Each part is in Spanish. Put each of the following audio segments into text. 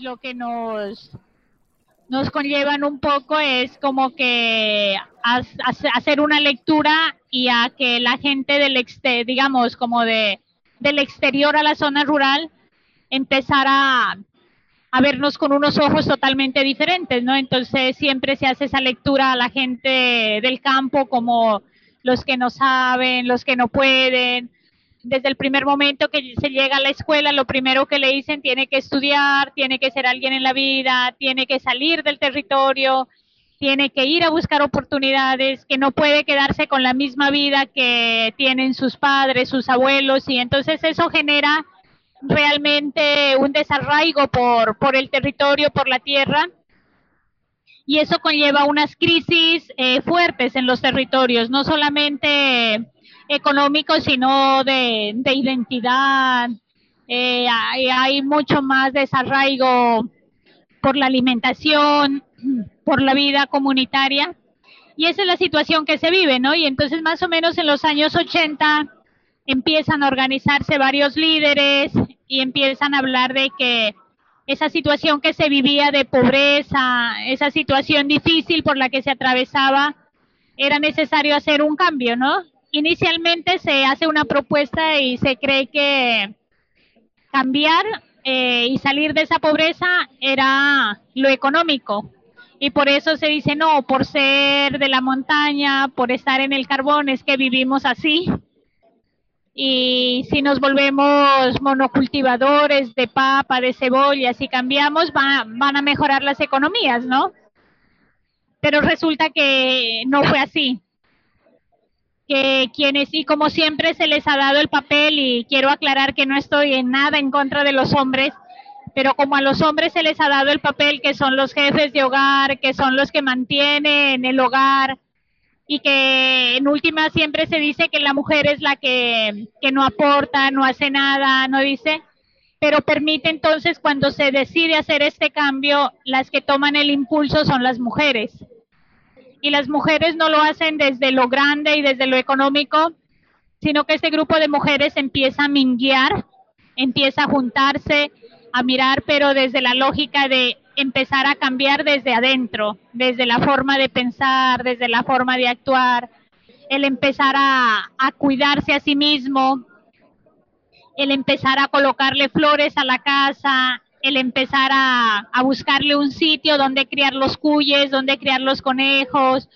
Pues lo que nos nos conllevan un poco es como que hacer una lectura y a que la gente del exte- digamos como de del exterior a la zona rural empezara a vernos con unos ojos totalmente diferentes, ¿no? Entonces siempre se hace esa lectura a la gente del campo como los que no saben, los que no pueden. Desde el primer momento que se llega a la escuela, lo primero que le dicen tiene que estudiar, tiene que ser alguien en la vida, tiene que salir del territorio, tiene que ir a buscar oportunidades, que no puede quedarse con la misma vida que tienen sus padres, sus abuelos, y entonces eso genera realmente un desarraigo por, por el territorio, por la tierra, y eso conlleva unas crisis eh, fuertes en los territorios, no solamente económicos, sino de, de identidad. Eh, hay, hay mucho más desarraigo por la alimentación, por la vida comunitaria. Y esa es la situación que se vive, ¿no? Y entonces más o menos en los años 80 empiezan a organizarse varios líderes y empiezan a hablar de que esa situación que se vivía de pobreza, esa situación difícil por la que se atravesaba, era necesario hacer un cambio, ¿no? Inicialmente se hace una propuesta y se cree que cambiar eh, y salir de esa pobreza era lo económico. Y por eso se dice, no, por ser de la montaña, por estar en el carbón, es que vivimos así. Y si nos volvemos monocultivadores de papa, de cebolla, si cambiamos, va- van a mejorar las economías, ¿no? Pero resulta que no fue así que quienes y como siempre se les ha dado el papel y quiero aclarar que no estoy en nada en contra de los hombres, pero como a los hombres se les ha dado el papel que son los jefes de hogar, que son los que mantienen el hogar y que en última siempre se dice que la mujer es la que, que no aporta, no hace nada, no dice, pero permite entonces cuando se decide hacer este cambio, las que toman el impulso son las mujeres y las mujeres no lo hacen desde lo grande y desde lo económico, sino que este grupo de mujeres empieza a minguear, empieza a juntarse, a mirar, pero desde la lógica de empezar a cambiar desde adentro, desde la forma de pensar, desde la forma de actuar, el empezar a, a cuidarse a sí mismo, el empezar a colocarle flores a la casa, el empezar a, buscarle un sitio donde criar los cuyes, donde criar los conejos,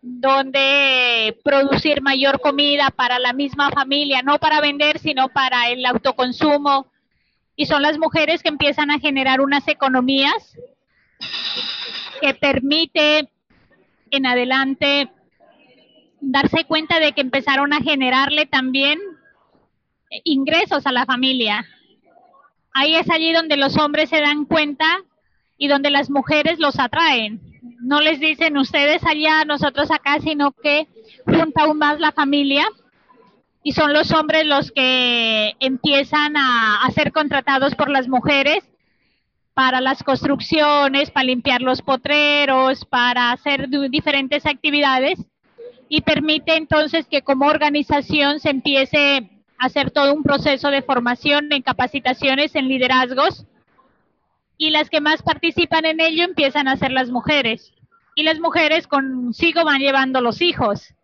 donde producir mayor comida para la misma familia, no para vender, sino para el autoconsumo. Y son las mujeres que empiezan a generar unas economías que permite en adelante darse cuenta de que empezaron a generarle también ingresos a la familia. Ahí es allí donde los hombres se dan cuenta y donde las mujeres los atraen. No les dicen ustedes allá, nosotros acá, sino que junta aún más la familia y son los hombres los que empiezan a, a ser contratados por las mujeres para las construcciones, para limpiar los potreros, para hacer diferentes actividades y permite entonces que como organización se empiece hacer todo un proceso de formación en capacitaciones, en liderazgos. Y las que más participan en ello empiezan a ser las mujeres. Y las mujeres consigo van llevando los hijos.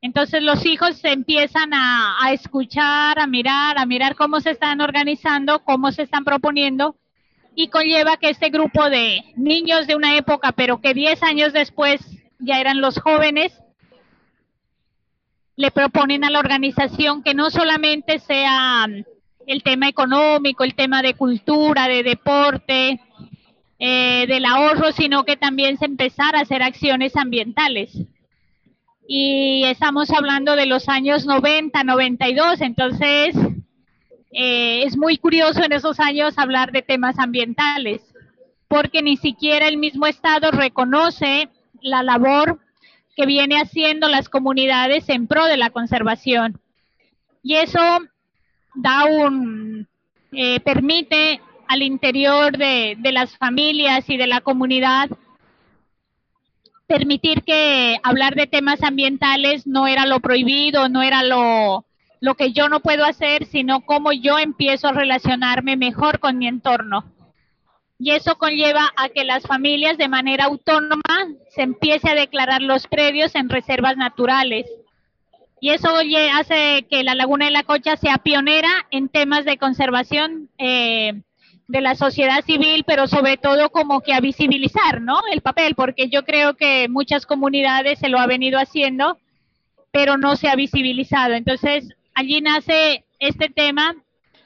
Entonces los hijos empiezan a, a escuchar, a mirar, a mirar cómo se están organizando, cómo se están proponiendo. Y conlleva que este grupo de niños de una época, pero que 10 años después ya eran los jóvenes, le proponen a la organización que no solamente sea mm, el tema económico, el tema de cultura, de deporte, eh, del ahorro, sino que también se empezara a hacer acciones ambientales. y estamos hablando de los años 90, 92, entonces eh, es muy curioso en esos años hablar de temas ambientales, porque ni siquiera el mismo Estado reconoce la labor que viene haciendo las comunidades en pro de la conservación. Y eso da un, eh, permite al interior de, de las familias y de la comunidad permitir que hablar de temas ambientales no era lo prohibido, no era lo, lo que yo no puedo hacer, sino cómo yo empiezo a relacionarme mejor con mi entorno. Y eso conlleva a que las familias de manera autónoma se empiece a declarar los predios en reservas naturales. Y eso hace que la Laguna de la Cocha sea pionera en temas de conservación eh, de la sociedad civil, pero sobre todo como que a visibilizar, ¿no? El papel, porque yo creo que muchas comunidades se lo ha venido haciendo, pero no se ha visibilizado. Entonces, allí nace este tema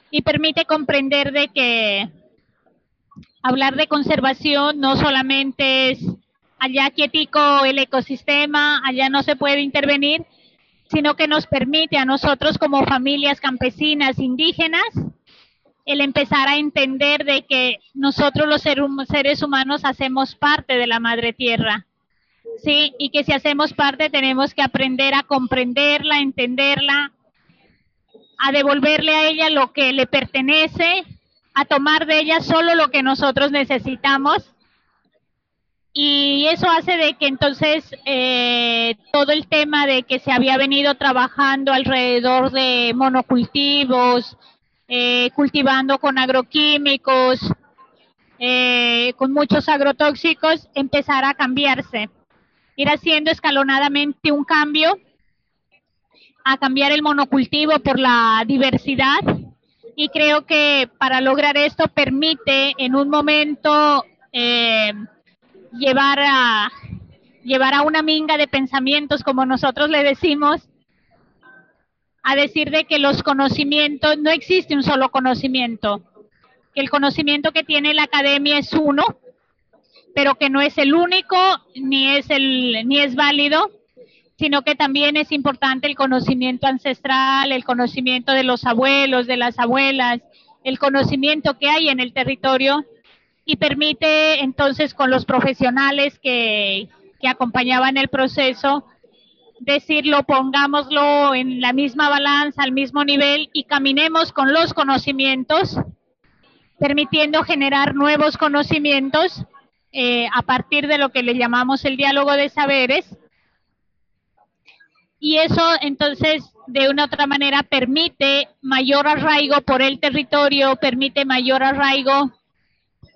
y permite comprender de que hablar de conservación no solamente es allá quietico el ecosistema, allá no se puede intervenir, sino que nos permite a nosotros como familias campesinas indígenas el empezar a entender de que nosotros los seres humanos hacemos parte de la madre tierra. Sí, y que si hacemos parte tenemos que aprender a comprenderla, entenderla, a devolverle a ella lo que le pertenece, a tomar de ella solo lo que nosotros necesitamos. Y eso hace de que entonces eh, todo el tema de que se había venido trabajando alrededor de monocultivos, eh, cultivando con agroquímicos, eh, con muchos agrotóxicos, empezara a cambiarse, ir haciendo escalonadamente un cambio, a cambiar el monocultivo por la diversidad y creo que para lograr esto permite en un momento eh, llevar a llevar a una minga de pensamientos, como nosotros le decimos, a decir de que los conocimientos, no existe un solo conocimiento, que el conocimiento que tiene la academia es uno, pero que no es el único, ni es, el, ni es válido, sino que también es importante el conocimiento ancestral, el conocimiento de los abuelos, de las abuelas, el conocimiento que hay en el territorio y permite entonces con los profesionales que, que acompañaban el proceso decirlo, pongámoslo en la misma balanza, al mismo nivel y caminemos con los conocimientos, permitiendo generar nuevos conocimientos eh, a partir de lo que le llamamos el diálogo de saberes. Y eso entonces de una otra manera permite mayor arraigo por el territorio, permite mayor arraigo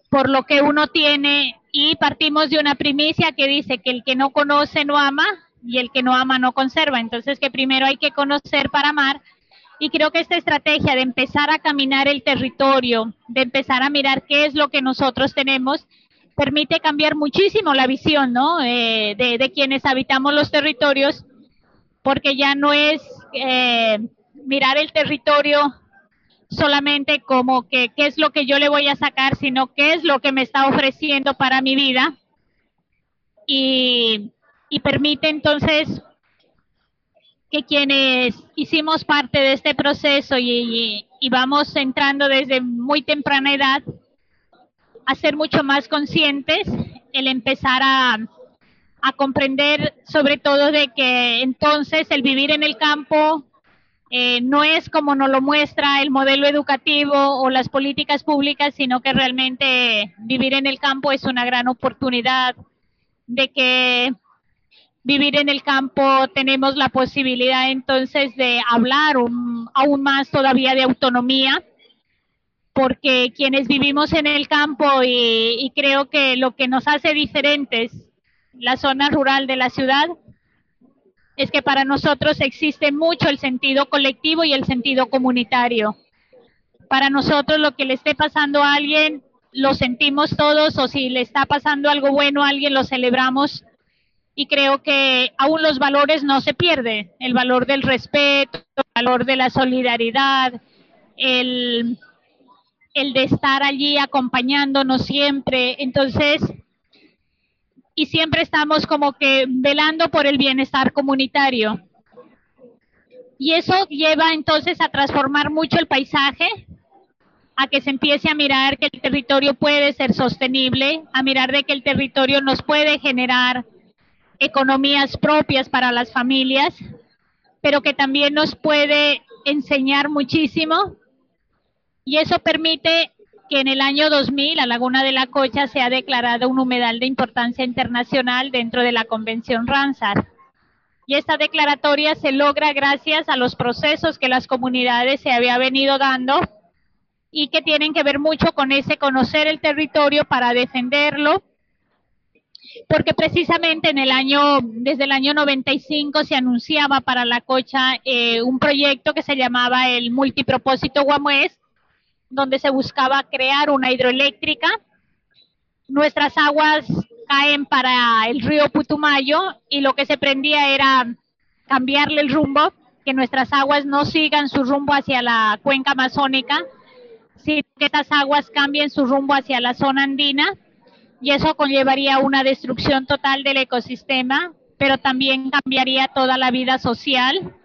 por lo que uno tiene y partimos de una primicia que dice que el que no conoce no ama y el que no ama no conserva. Entonces que primero hay que conocer para amar y creo que esta estrategia de empezar a caminar el territorio, de empezar a mirar qué es lo que nosotros tenemos, permite cambiar muchísimo la visión ¿no? Eh, de, de, quienes habitamos los territorios, porque ya no es eh, mirar el territorio solamente como que qué es lo que yo le voy a sacar, sino qué es lo que me está ofreciendo para mi vida. Y, permite entonces que quienes hicimos parte de este proceso y, y, vamos entrando desde muy temprana edad a ser mucho más conscientes, el empezar a, a comprender sobre todo de que entonces el vivir en el campo eh, no es como nos lo muestra el modelo educativo o las políticas públicas, sino que realmente vivir en el campo es una gran oportunidad de que vivir en el campo tenemos la posibilidad entonces de hablar un, aún más todavía de autonomía, porque quienes vivimos en el campo y, y creo que lo que nos hace diferentes la zona rural de la ciudad es que para nosotros existe mucho el sentido colectivo y el sentido comunitario. Para nosotros lo que le esté pasando a alguien lo sentimos todos o si le está pasando algo bueno a alguien lo celebramos y creo que aún los valores no se pierden, el valor del respeto, el valor de la solidaridad, el, el de estar allí acompañándonos siempre. Entonces, y siempre estamos como que velando por el bienestar comunitario. Y eso lleva entonces a transformar mucho el paisaje, a que se empiece a mirar que el territorio puede ser sostenible, a mirar de que el territorio nos puede generar economías propias para las familias, pero que también nos puede enseñar muchísimo. Y eso permite que en el año 2000 la Laguna de la Cocha sea declarada un humedal de importancia internacional dentro de la Convención Ramsar. Y esta declaratoria se logra gracias a los procesos que las comunidades se había venido dando y que tienen que ver mucho con ese conocer el territorio para defenderlo, porque precisamente en el año, desde el año 95 se anunciaba para la cocha eh, un proyecto que se llamaba el multipropósito Guamués, donde se buscaba crear una hidroeléctrica. Nuestras aguas caen para el río Putumayo y lo que se prendía era cambiarle el rumbo, que nuestras aguas no sigan su rumbo hacia la cuenca amazónica, sino que estas aguas cambien su rumbo hacia la zona andina y eso conllevaría una destrucción total del ecosistema, pero también cambiaría toda la vida social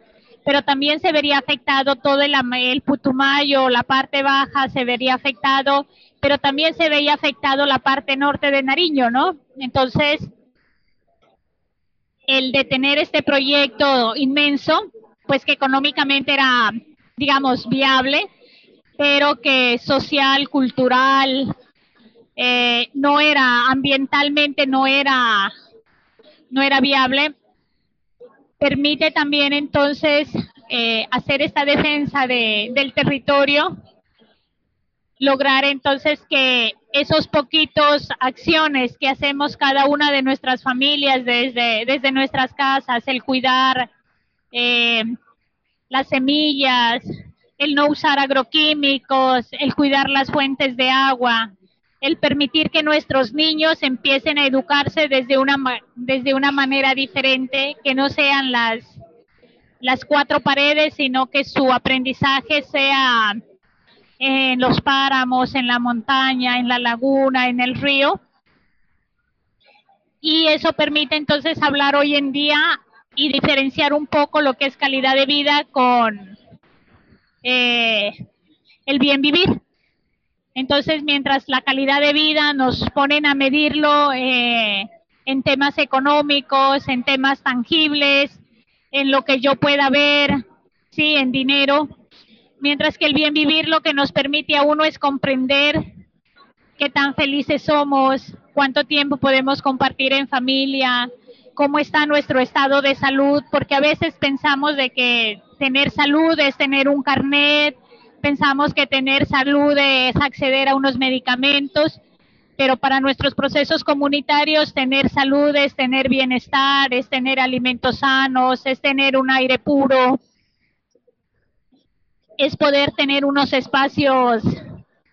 pero también se vería afectado todo el, el Putumayo, la parte baja se vería afectado, pero también se veía afectado la parte norte de Nariño, ¿no? Entonces, el detener este proyecto inmenso, pues que económicamente era, digamos, viable, pero que social, cultural, eh, no era, ambientalmente no era, no era viable, permite también entonces eh, hacer esta defensa de, del territorio, lograr entonces que esos poquitos acciones que hacemos cada una de nuestras familias desde, desde nuestras casas, el cuidar eh, las semillas, el no usar agroquímicos, el cuidar las fuentes de agua, el permitir que nuestros niños empiecen a educarse desde una, desde una manera diferente, que no sean las, las cuatro paredes, sino que su aprendizaje sea en los páramos, en la montaña, en la laguna, en el río. Y eso permite entonces hablar hoy en día y diferenciar un poco lo que es calidad de vida con eh, el bien vivir. Entonces, mientras la calidad de vida nos ponen a medirlo eh, en temas económicos, en temas tangibles, en lo que yo pueda ver, sí, en dinero, mientras que el bien vivir lo que nos permite a uno es comprender qué tan felices somos, cuánto tiempo podemos compartir en familia, cómo está nuestro estado de salud, porque a veces pensamos de que tener salud es tener un carnet, pensamos que tener salud es acceder a unos medicamentos, pero para nuestros procesos comunitarios tener salud es tener bienestar, es tener alimentos sanos, es tener un aire puro, es poder tener unos espacios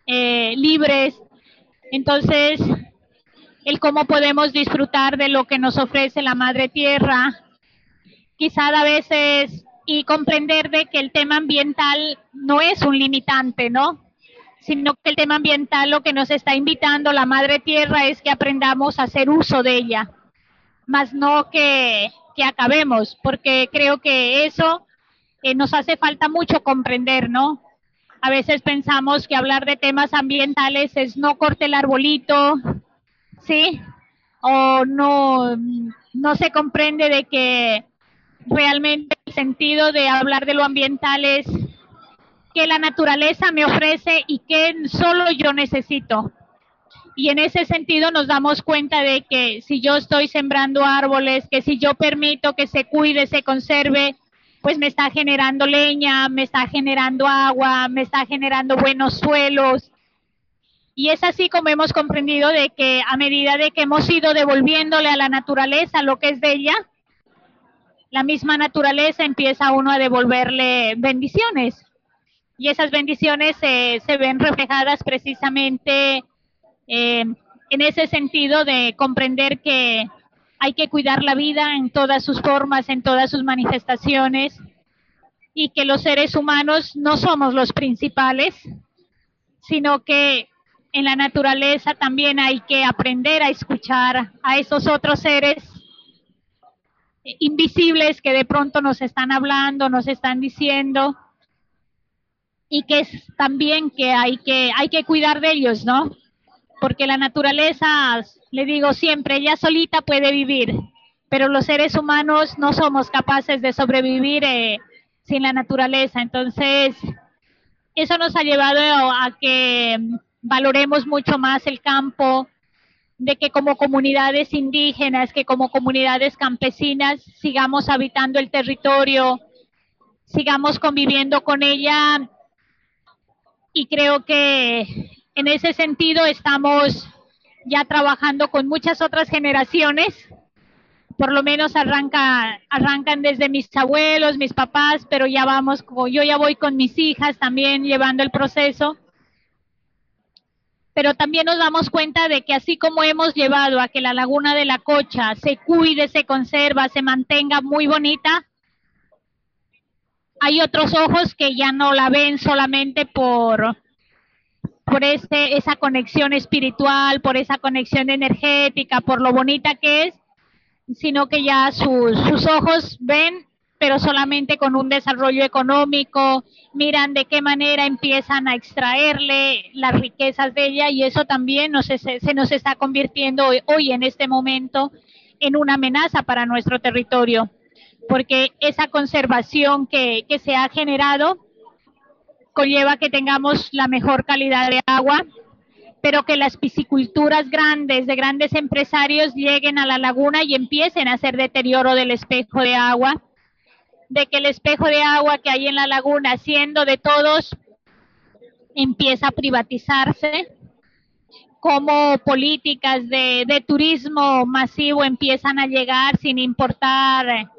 eh, libres. Entonces, el cómo podemos disfrutar de lo que nos ofrece la Madre Tierra, quizá a veces y comprender de que el tema ambiental no es un limitante, ¿no? Sino que el tema ambiental lo que nos está invitando la Madre Tierra es que aprendamos a hacer uso de ella, más no que, que acabemos, porque creo que eso eh, nos hace falta mucho comprender, ¿no? A veces pensamos que hablar de temas ambientales es no corte el arbolito, ¿sí? O no, no se comprende de que realmente el sentido de hablar de lo ambiental es que la naturaleza me ofrece y que solo yo necesito. Y en ese sentido nos damos cuenta de que si yo estoy sembrando árboles, que si yo permito que se cuide, se conserve, pues me está generando leña, me está generando agua, me está generando buenos suelos. Y es así como hemos comprendido de que a medida de que hemos ido devolviéndole a la naturaleza lo que es de ella, la misma naturaleza empieza uno a devolverle bendiciones. Y esas bendiciones se ven reflejadas precisamente eh, en ese sentido de comprender que hay que cuidar la vida en todas sus formas, en todas sus manifestaciones, y que los seres humanos no somos los principales, sino que en la naturaleza también hay que aprender a escuchar a esos otros seres invisibles que de pronto nos están hablando, nos están diciendo y que es también que hay que hay que cuidar de ellos, ¿no? Porque la naturaleza, le digo siempre, ella solita puede vivir, pero los seres humanos no somos capaces de sobrevivir eh, sin la naturaleza. Entonces, eso nos ha llevado a que valoremos mucho más el campo, de que como comunidades indígenas, que como comunidades campesinas sigamos habitando el territorio, sigamos conviviendo con ella. Y creo que en ese sentido estamos ya trabajando con muchas otras generaciones, por lo menos arranca, arrancan desde mis abuelos, mis papás, pero ya vamos, yo ya voy con mis hijas también llevando el proceso pero también nos damos cuenta de que así como hemos llevado a que la laguna de la Cocha se cuide, se conserva, se mantenga muy bonita, hay otros ojos que ya no la ven solamente por, por ese, esa conexión espiritual, por esa conexión energética, por lo bonita que es, sino que ya sus, sus ojos ven pero solamente con un desarrollo económico, miran de qué manera empiezan a extraerle las riquezas de ella y eso también nos, se, nos está convirtiendo hoy, en este momento en una amenaza para nuestro territorio, porque esa conservación que se ha generado conlleva que tengamos la mejor calidad de agua, pero que las pisciculturas grandes de grandes empresarios lleguen a la laguna y empiecen a hacer deterioro del espejo de agua de que el espejo de agua que hay en la laguna, siendo de todos, empieza a privatizarse, como políticas de, turismo masivo empiezan a llegar sin importar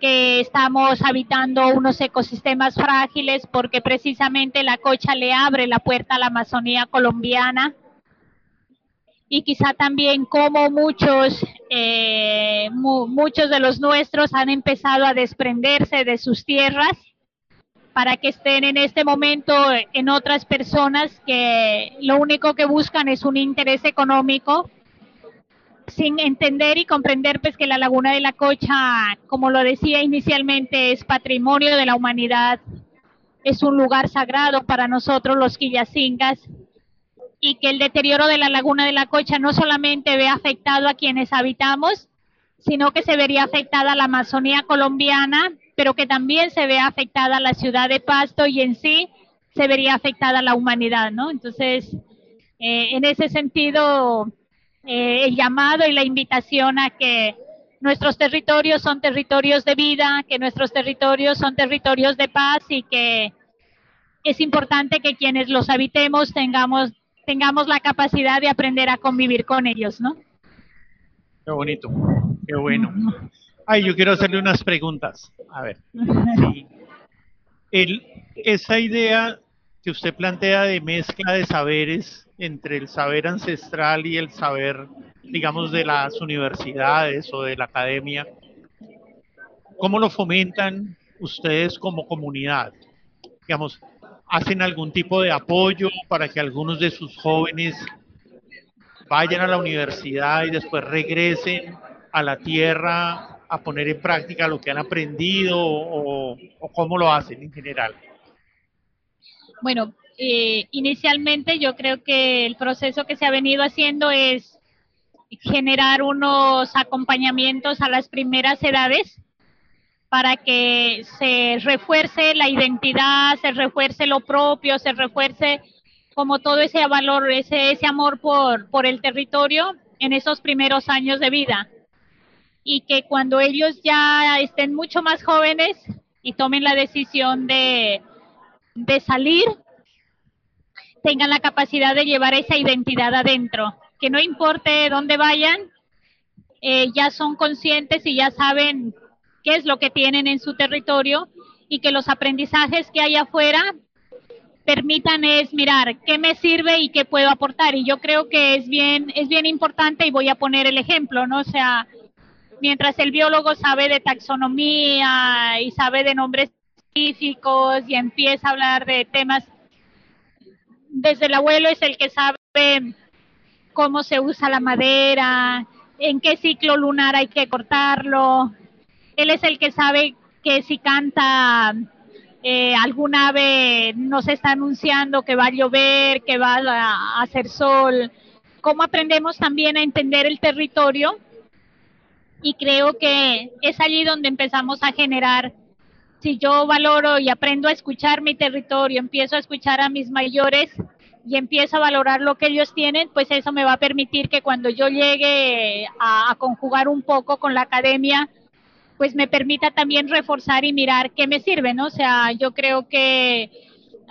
que estamos habitando unos ecosistemas frágiles porque precisamente la cocha le abre la puerta a la Amazonía colombiana. Y quizá también como muchos, eh, muchos de los nuestros han empezado a desprenderse de sus tierras para que estén en este momento en otras personas que lo único que buscan es un interés económico sin entender y comprender pues que la laguna de la Cocha, como lo decía inicialmente, es patrimonio de la humanidad, es un lugar sagrado para nosotros los quillacingas y que el deterioro de la laguna de la Cocha no solamente ve afectado a quienes habitamos, sino que se vería afectada la Amazonía colombiana, pero que también se ve afectada la ciudad de Pasto y en sí se vería afectada la humanidad, ¿no? Entonces, eh, en ese sentido, eh, el llamado y la invitación a que nuestros territorios son territorios de vida, que nuestros territorios son territorios de paz y que es importante que quienes los habitemos tengamos tengamos la capacidad de aprender a convivir con ellos, ¿no? Qué bonito, qué bueno. Ay, yo quiero hacerle unas preguntas. A ver. El, esa idea que usted plantea de mezcla de saberes entre el saber ancestral y el saber, digamos, de las universidades o de la academia, ¿cómo lo fomentan ustedes como comunidad? Digamos, hacen algún tipo de apoyo para que algunos de sus jóvenes vayan a la universidad y después regresen a la tierra a poner en práctica lo que han aprendido o, cómo lo hacen en general? Bueno, eh, inicialmente yo creo que el proceso que se ha venido haciendo es generar unos acompañamientos a las primeras edades para que se refuerce la identidad, se refuerce lo propio, se refuerce como todo ese valor, ese, ese amor por, el territorio en esos primeros años de vida. Y que cuando ellos ya estén mucho más jóvenes y tomen la decisión de, de salir, tengan la capacidad de llevar esa identidad adentro. Que no importe dónde vayan, eh, ya son conscientes y ya saben qué es lo que tienen en su territorio y que los aprendizajes que hay afuera permitan es mirar qué me sirve y qué puedo aportar y yo creo que es bien es bien importante y voy a poner el ejemplo no o sea mientras el biólogo sabe de taxonomía y sabe de nombres científicos y empieza a hablar de temas desde el abuelo es el que sabe cómo se usa la madera, en qué ciclo lunar hay que cortarlo. Él es el que sabe que si canta eh, algún ave nos está anunciando que va a llover, que va a hacer sol. Cómo aprendemos también a entender el territorio y creo que es allí donde empezamos a generar si yo valoro y aprendo a escuchar mi territorio, empiezo a escuchar a mis mayores y empiezo a valorar lo que ellos tienen, pues eso me va a permitir que cuando yo llegue a, conjugar un poco con la academia, pues me permita también reforzar y mirar qué me sirve, ¿no? O sea, yo creo que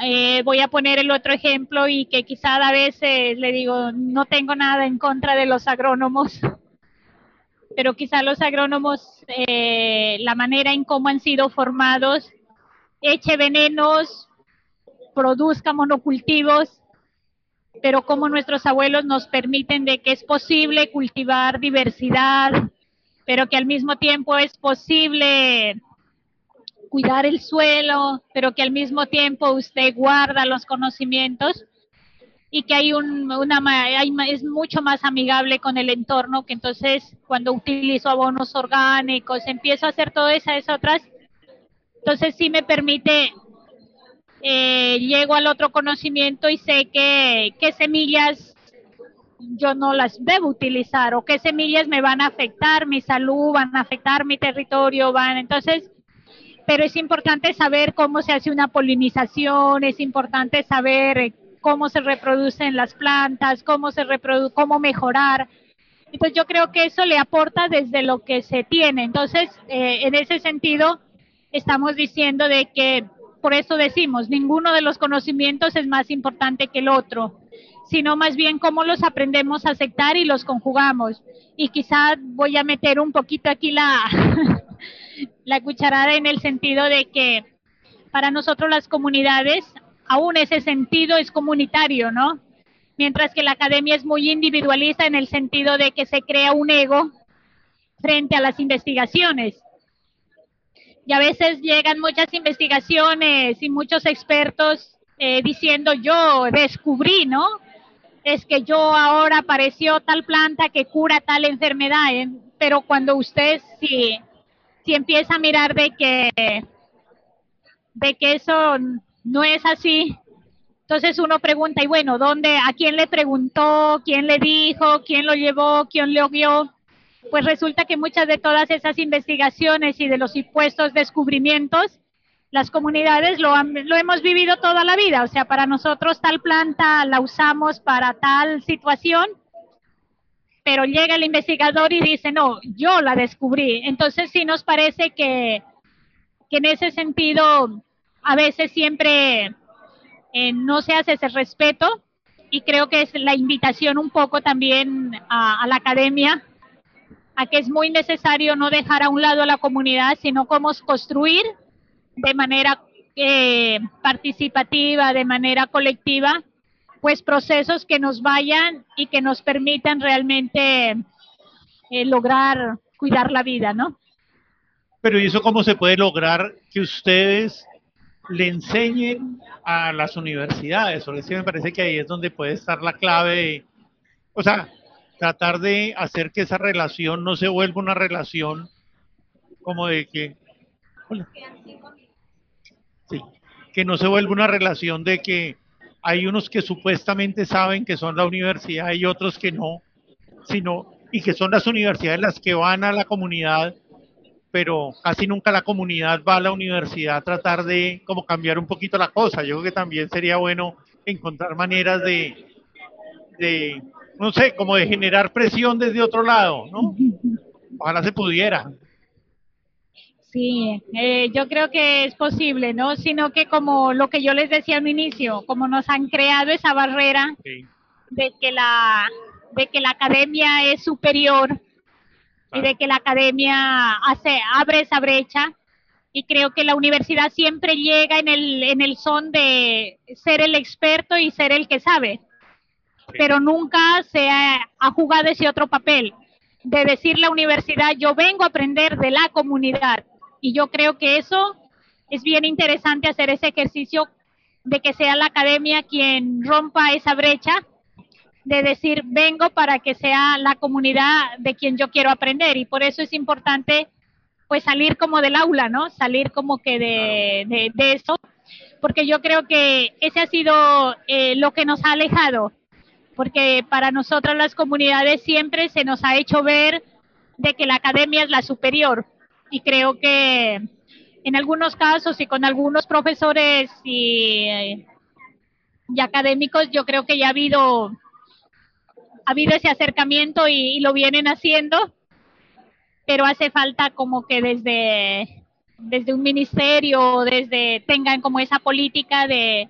eh, voy a poner el otro ejemplo y que quizá a veces le digo, no tengo nada en contra de los agrónomos, pero quizá los agrónomos, eh, la manera en cómo han sido formados, eche venenos, produzca monocultivos, pero como nuestros abuelos nos permiten de que es posible cultivar diversidad, pero que al mismo tiempo es posible cuidar el suelo, pero que al mismo tiempo usted guarda los conocimientos y que hay un, una, hay, es mucho más amigable con el entorno, que entonces cuando utilizo abonos orgánicos, empiezo a hacer todas esas otras, entonces sí me permite, eh, llego al otro conocimiento y sé que, qué semillas yo no las debo utilizar o qué semillas me van a afectar mi salud, van a afectar mi territorio, van, entonces pero es importante saber cómo se hace una polinización, es importante saber cómo se reproducen las plantas, cómo se reprodu cómo mejorar. Entonces yo creo que eso le aporta desde lo que se tiene. Entonces, eh, en ese sentido, estamos diciendo de que, por eso decimos, ninguno de los conocimientos es más importante que el otro, sino más bien cómo los aprendemos a aceptar y los conjugamos. Y quizá voy a meter un poquito aquí la, la cucharada en el sentido de que para nosotros las comunidades aún ese sentido es comunitario, ¿no? Mientras que la academia es muy individualista en el sentido de que se crea un ego frente a las investigaciones. Y a veces llegan muchas investigaciones y muchos expertos eh, diciendo yo descubrí, ¿no? Es que yo ahora apareció tal planta que cura tal enfermedad, ¿eh? pero cuando usted si empieza a mirar de que, de que eso no es así. Entonces uno pregunta, y bueno, ¿dónde, a quién le preguntó, quién le dijo, quién lo llevó, quién lo guió? Pues resulta que muchas de todas esas investigaciones y de los impuestos descubrimientos, las comunidades lo, lo hemos vivido toda la vida. O sea, para nosotros tal planta la usamos para tal situación, pero llega el investigador y dice, no, yo la descubrí. Entonces sí nos parece que, que en ese sentido a veces siempre eh, no se hace ese respeto y creo que es la invitación un poco también a, la academia a que es muy necesario no dejar a un lado a la comunidad, sino cómo construir de manera eh, participativa, de manera colectiva, pues procesos que nos vayan y que nos permitan realmente eh, lograr cuidar la vida, ¿no? Pero ¿y eso cómo se puede lograr que ustedes le enseñen a las universidades, porque sí me parece que ahí es donde puede estar la clave, o sea, tratar de hacer que esa relación no se vuelva una relación como de que, sí, que no se vuelva una relación de que hay unos que supuestamente saben que son la universidad y otros que no, sino y que son las universidades las que van a la comunidad pero casi nunca la comunidad va a la universidad a tratar de como cambiar un poquito la cosa. Yo creo que también sería bueno encontrar maneras de, de no sé, como de generar presión desde otro lado, ¿no? Ojalá se pudiera. Sí, eh, yo creo que es posible, ¿no? Sino que como lo que yo les decía al inicio, como nos han creado esa barrera de que la de que la academia es superior y de que la academia hace, abre esa brecha. Y creo que la universidad siempre llega en el, en el son de ser el experto y ser el que sabe. Pero nunca se ha, ha jugado ese otro papel de decir la universidad, yo vengo a aprender de la comunidad. Y yo creo que eso es bien interesante hacer ese ejercicio de que sea la academia quien rompa esa brecha de decir, vengo para que sea la comunidad de quien yo quiero aprender. Y por eso es importante pues salir como del aula, ¿no? Salir como que de, de, eso, porque yo creo que ese ha sido eh, lo que nos ha alejado, porque para nosotras las comunidades siempre se nos ha hecho ver de que la academia es la superior y creo que en algunos casos y con algunos profesores y, y académicos yo creo que ya ha habido ha habido ese acercamiento y, lo vienen haciendo, pero hace falta como que desde, desde un ministerio, desde tengan como esa política de,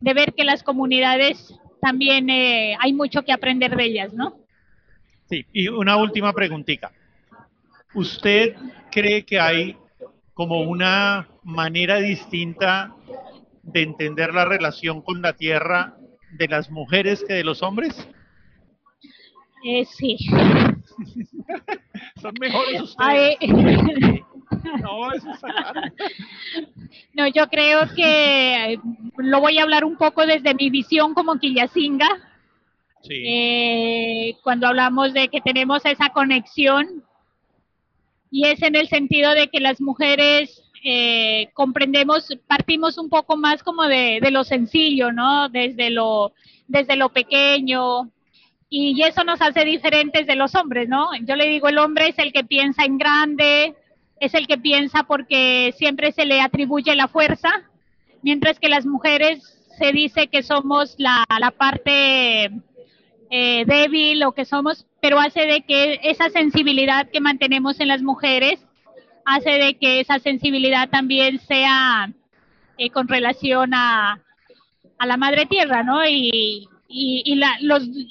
de ver que las comunidades también eh, hay mucho que aprender de ellas, ¿no? Sí, y una última preguntita. ¿Usted cree que hay como una manera distinta de entender la relación con la tierra de las mujeres que de los hombres? Eh, sí. Son mejores ustedes. no, eso No, yo creo que eh, lo voy a hablar un poco desde mi visión como Quillacinga. Sí. Eh, cuando hablamos de que tenemos esa conexión y es en el sentido de que las mujeres eh, comprendemos, partimos un poco más como de, lo sencillo, ¿no? Desde lo, desde lo pequeño, y eso nos hace diferentes de los hombres, ¿no? Yo le digo, el hombre es el que piensa en grande, es el que piensa porque siempre se le atribuye la fuerza, mientras que las mujeres se dice que somos la, la parte eh, débil o que somos, pero hace de que esa sensibilidad que mantenemos en las mujeres, hace de que esa sensibilidad también sea eh, con relación a, la madre tierra, ¿no? Y, y,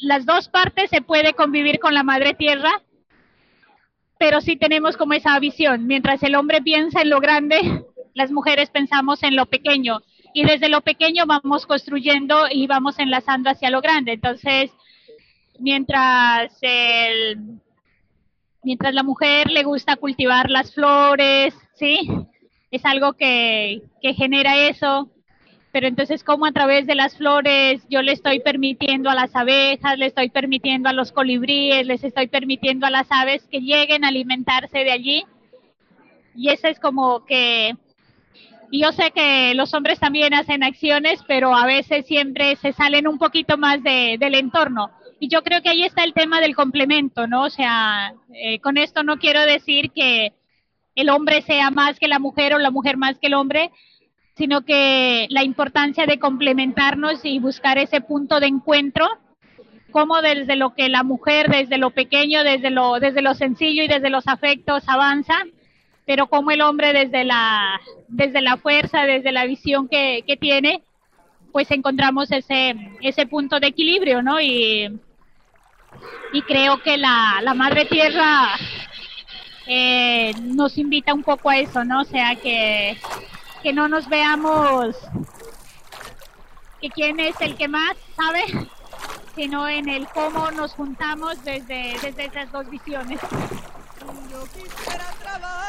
las dos partes se puede convivir con la madre tierra, pero sí tenemos como esa visión. Mientras el hombre piensa en lo grande, las mujeres pensamos en lo pequeño y desde lo pequeño vamos construyendo y vamos enlazando hacia lo grande. Entonces, mientras el, mientras la mujer le gusta cultivar las flores, ¿sí? Es algo que, que genera eso pero entonces como a través de las flores yo le estoy permitiendo a las abejas, le estoy permitiendo a los colibríes, les estoy permitiendo a las aves que lleguen a alimentarse de allí. Y eso es como que yo sé que los hombres también hacen acciones, pero a veces siempre se salen un poquito más de, del entorno. Y yo creo que ahí está el tema del complemento, ¿no? O sea, eh, con esto no quiero decir que el hombre sea más que la mujer o la mujer más que el hombre, sino que la importancia de complementarnos y buscar ese punto de encuentro, como desde lo que la mujer, desde lo pequeño, desde lo, desde lo sencillo y desde los afectos avanza, pero como el hombre desde la, desde la fuerza, desde la visión que, que tiene, pues encontramos ese, ese punto de equilibrio, ¿no? Y, y creo que la, la Madre Tierra eh, nos invita un poco a eso, ¿no? O sea, que que no nos veamos que quién es el que más sabe, sino en el cómo nos juntamos desde, desde esas dos visiones. Yo trabajar